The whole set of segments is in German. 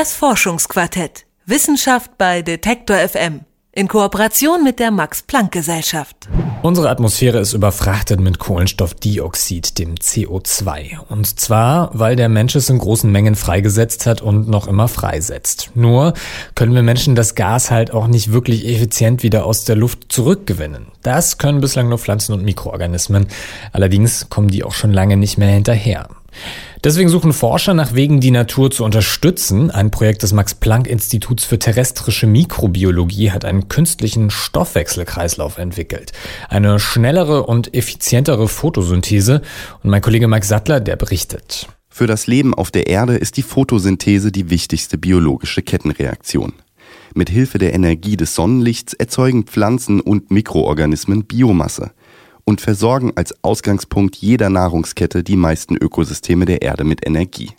Das Forschungsquartett. Wissenschaft bei Detektor FM. In Kooperation mit der Max-Planck-Gesellschaft. Unsere Atmosphäre ist überfrachtet mit Kohlenstoffdioxid, dem CO2. Und zwar, weil der Mensch es in großen Mengen freigesetzt hat und noch immer freisetzt. Nur können wir Menschen das Gas halt auch nicht wirklich effizient wieder aus der Luft zurückgewinnen. Das können bislang nur Pflanzen und Mikroorganismen. Allerdings kommen die auch schon lange nicht mehr hinterher. Deswegen suchen Forscher nach Wegen, die Natur zu unterstützen. Ein Projekt des Max-Planck-Instituts für terrestrische Mikrobiologie hat einen künstlichen Stoffwechselkreislauf entwickelt. Eine schnellere und effizientere Photosynthese. Und mein Kollege Mike Sattler, der berichtet. Für das Leben auf der Erde ist die Photosynthese die wichtigste biologische Kettenreaktion. Mit Hilfe der Energie des Sonnenlichts erzeugen Pflanzen und Mikroorganismen Biomasse und versorgen als Ausgangspunkt jeder Nahrungskette die meisten Ökosysteme der Erde mit Energie.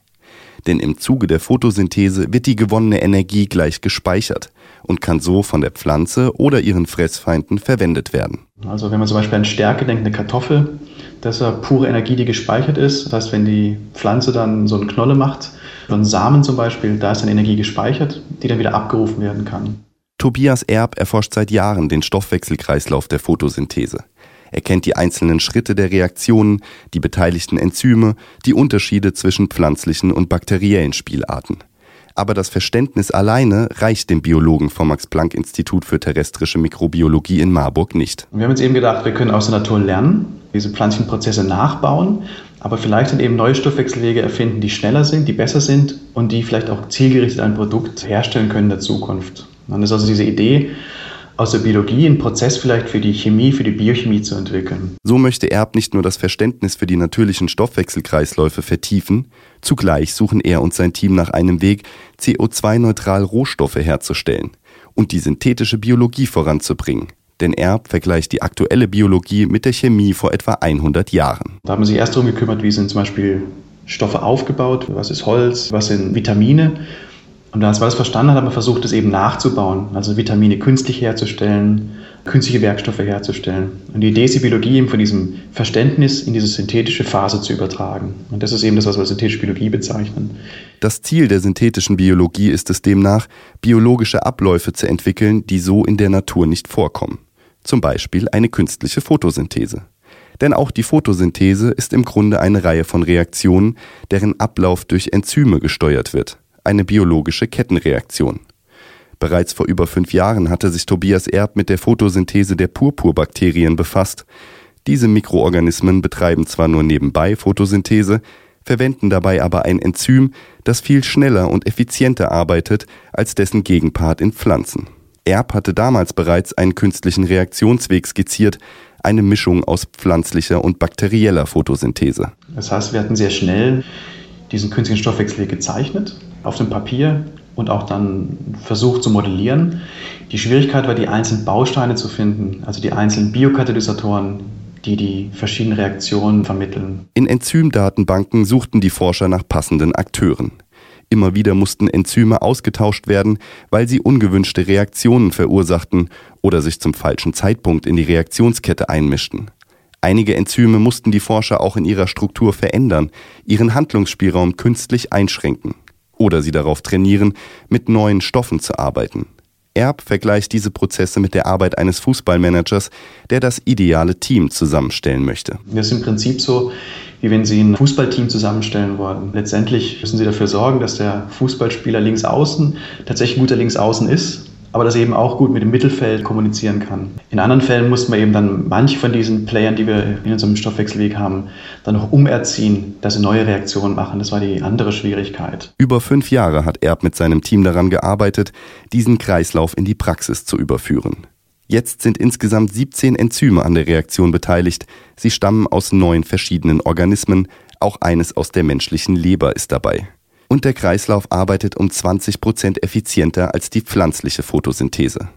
Denn im Zuge der Photosynthese wird die gewonnene Energie gleich gespeichert und kann so von der Pflanze oder ihren Fressfeinden verwendet werden. Also wenn man zum Beispiel an Stärke denkt, eine Kartoffel, das ist ja pure Energie, die gespeichert ist. Das heißt, wenn die Pflanze dann so eine Knolle macht, so einen Samen zum Beispiel, da ist dann Energie gespeichert, die dann wieder abgerufen werden kann. Tobias Erb erforscht seit Jahren den Stoffwechselkreislauf der Photosynthese. Er kennt die einzelnen Schritte der Reaktionen, die beteiligten Enzyme, die Unterschiede zwischen pflanzlichen und bakteriellen Spielarten. Aber das Verständnis alleine reicht dem Biologen vom Max-Planck-Institut für terrestrische Mikrobiologie in Marburg nicht. Wir haben uns eben gedacht, wir können aus der Natur lernen, diese pflanzlichen Prozesse nachbauen, aber vielleicht dann eben neue Stoffwechselwege erfinden, die schneller sind, die besser sind und die vielleicht auch zielgerichtet ein Produkt herstellen können in der Zukunft. Das ist also diese Idee, aus der Biologie einen Prozess vielleicht für die Chemie, für die Biochemie zu entwickeln. So möchte Erb nicht nur das Verständnis für die natürlichen Stoffwechselkreisläufe vertiefen, zugleich suchen er und sein Team nach einem Weg, CO2-neutral Rohstoffe herzustellen und die synthetische Biologie voranzubringen. Denn Erb vergleicht die aktuelle Biologie mit der Chemie vor etwa 100 Jahren. Da haben sie erst darum gekümmert, wie sind zum Beispiel Stoffe aufgebaut, was ist Holz, was sind Vitamine und als man das verstanden hat, hat man versucht, es eben nachzubauen, also Vitamine künstlich herzustellen, künstliche Werkstoffe herzustellen. Und die Idee ist, die Biologie eben von diesem Verständnis in diese synthetische Phase zu übertragen. Und das ist eben das, was wir synthetische Biologie bezeichnen. Das Ziel der synthetischen Biologie ist es demnach, biologische Abläufe zu entwickeln, die so in der Natur nicht vorkommen. Zum Beispiel eine künstliche Photosynthese. Denn auch die Photosynthese ist im Grunde eine Reihe von Reaktionen, deren Ablauf durch Enzyme gesteuert wird eine biologische Kettenreaktion. Bereits vor über fünf Jahren hatte sich Tobias Erb mit der Photosynthese der Purpurbakterien befasst. Diese Mikroorganismen betreiben zwar nur nebenbei Photosynthese, verwenden dabei aber ein Enzym, das viel schneller und effizienter arbeitet als dessen Gegenpart in Pflanzen. Erb hatte damals bereits einen künstlichen Reaktionsweg skizziert, eine Mischung aus pflanzlicher und bakterieller Photosynthese. Das heißt, wir hatten sehr schnell diesen künstlichen Stoffwechsel gezeichnet auf dem Papier und auch dann versucht zu modellieren. Die Schwierigkeit war, die einzelnen Bausteine zu finden, also die einzelnen Biokatalysatoren, die die verschiedenen Reaktionen vermitteln. In Enzymdatenbanken suchten die Forscher nach passenden Akteuren. Immer wieder mussten Enzyme ausgetauscht werden, weil sie ungewünschte Reaktionen verursachten oder sich zum falschen Zeitpunkt in die Reaktionskette einmischten. Einige Enzyme mussten die Forscher auch in ihrer Struktur verändern, ihren Handlungsspielraum künstlich einschränken oder sie darauf trainieren, mit neuen Stoffen zu arbeiten. Erb vergleicht diese Prozesse mit der Arbeit eines Fußballmanagers, der das ideale Team zusammenstellen möchte. Das ist im Prinzip so, wie wenn Sie ein Fußballteam zusammenstellen wollen. Letztendlich müssen Sie dafür sorgen, dass der Fußballspieler links außen tatsächlich ein guter links außen ist aber das eben auch gut mit dem Mittelfeld kommunizieren kann. In anderen Fällen muss man eben dann manche von diesen Playern, die wir in unserem Stoffwechselweg haben, dann noch umerziehen, dass sie neue Reaktionen machen. Das war die andere Schwierigkeit. Über fünf Jahre hat Erb mit seinem Team daran gearbeitet, diesen Kreislauf in die Praxis zu überführen. Jetzt sind insgesamt 17 Enzyme an der Reaktion beteiligt. Sie stammen aus neun verschiedenen Organismen, auch eines aus der menschlichen Leber ist dabei und der Kreislauf arbeitet um 20 Prozent effizienter als die pflanzliche Photosynthese.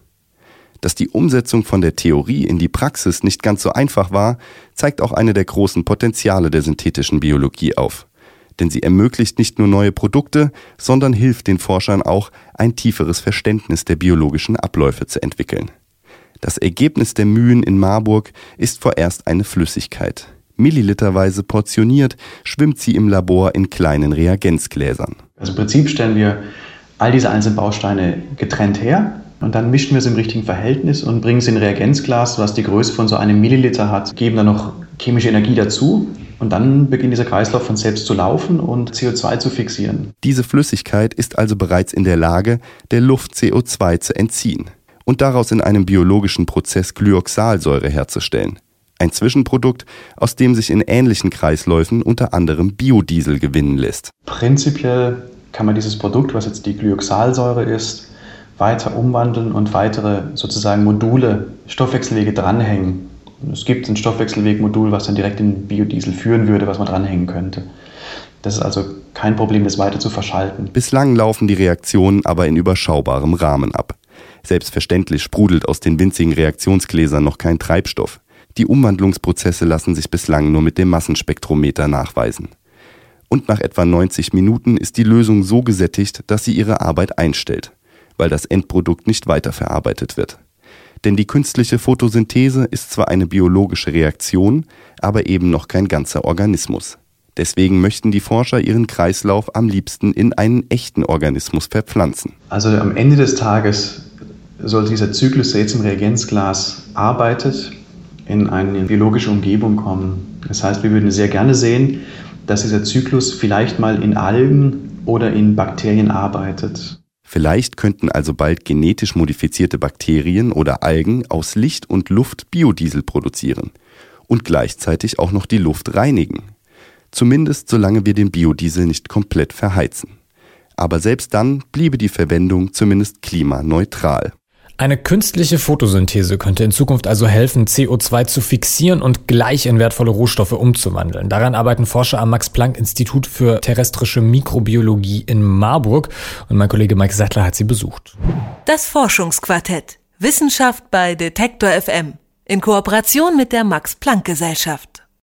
Dass die Umsetzung von der Theorie in die Praxis nicht ganz so einfach war, zeigt auch eine der großen Potenziale der synthetischen Biologie auf. Denn sie ermöglicht nicht nur neue Produkte, sondern hilft den Forschern auch, ein tieferes Verständnis der biologischen Abläufe zu entwickeln. Das Ergebnis der Mühen in Marburg ist vorerst eine Flüssigkeit. Milliliterweise portioniert schwimmt sie im Labor in kleinen Reagenzgläsern. Also im Prinzip stellen wir all diese einzelnen Bausteine getrennt her und dann mischen wir es im richtigen Verhältnis und bringen es in ein Reagenzglas, was die Größe von so einem Milliliter hat, geben dann noch chemische Energie dazu und dann beginnt dieser Kreislauf von selbst zu laufen und CO2 zu fixieren. Diese Flüssigkeit ist also bereits in der Lage, der Luft CO2 zu entziehen und daraus in einem biologischen Prozess Glyoxalsäure herzustellen. Ein Zwischenprodukt, aus dem sich in ähnlichen Kreisläufen unter anderem Biodiesel gewinnen lässt. Prinzipiell kann man dieses Produkt, was jetzt die Glyoxalsäure ist, weiter umwandeln und weitere sozusagen Module, Stoffwechselwege dranhängen. Es gibt ein Stoffwechselwegmodul, was dann direkt in Biodiesel führen würde, was man dranhängen könnte. Das ist also kein Problem, das weiter zu verschalten. Bislang laufen die Reaktionen aber in überschaubarem Rahmen ab. Selbstverständlich sprudelt aus den winzigen Reaktionsgläsern noch kein Treibstoff. Die Umwandlungsprozesse lassen sich bislang nur mit dem Massenspektrometer nachweisen. Und nach etwa 90 Minuten ist die Lösung so gesättigt, dass sie ihre Arbeit einstellt, weil das Endprodukt nicht weiterverarbeitet wird. Denn die künstliche Photosynthese ist zwar eine biologische Reaktion, aber eben noch kein ganzer Organismus. Deswegen möchten die Forscher ihren Kreislauf am liebsten in einen echten Organismus verpflanzen. Also am Ende des Tages sollte dieser Zyklus, der jetzt im Reagenzglas arbeitet, in eine biologische Umgebung kommen. Das heißt, wir würden sehr gerne sehen, dass dieser Zyklus vielleicht mal in Algen oder in Bakterien arbeitet. Vielleicht könnten also bald genetisch modifizierte Bakterien oder Algen aus Licht und Luft Biodiesel produzieren und gleichzeitig auch noch die Luft reinigen. Zumindest solange wir den Biodiesel nicht komplett verheizen. Aber selbst dann bliebe die Verwendung zumindest klimaneutral. Eine künstliche Photosynthese könnte in Zukunft also helfen, CO2 zu fixieren und gleich in wertvolle Rohstoffe umzuwandeln. Daran arbeiten Forscher am Max-Planck-Institut für terrestrische Mikrobiologie in Marburg und mein Kollege Mike Sattler hat sie besucht. Das Forschungsquartett. Wissenschaft bei Detektor FM. In Kooperation mit der Max-Planck-Gesellschaft.